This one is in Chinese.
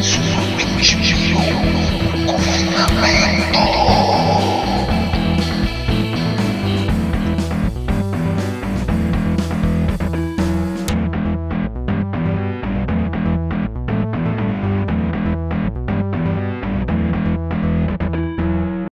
소송을 외.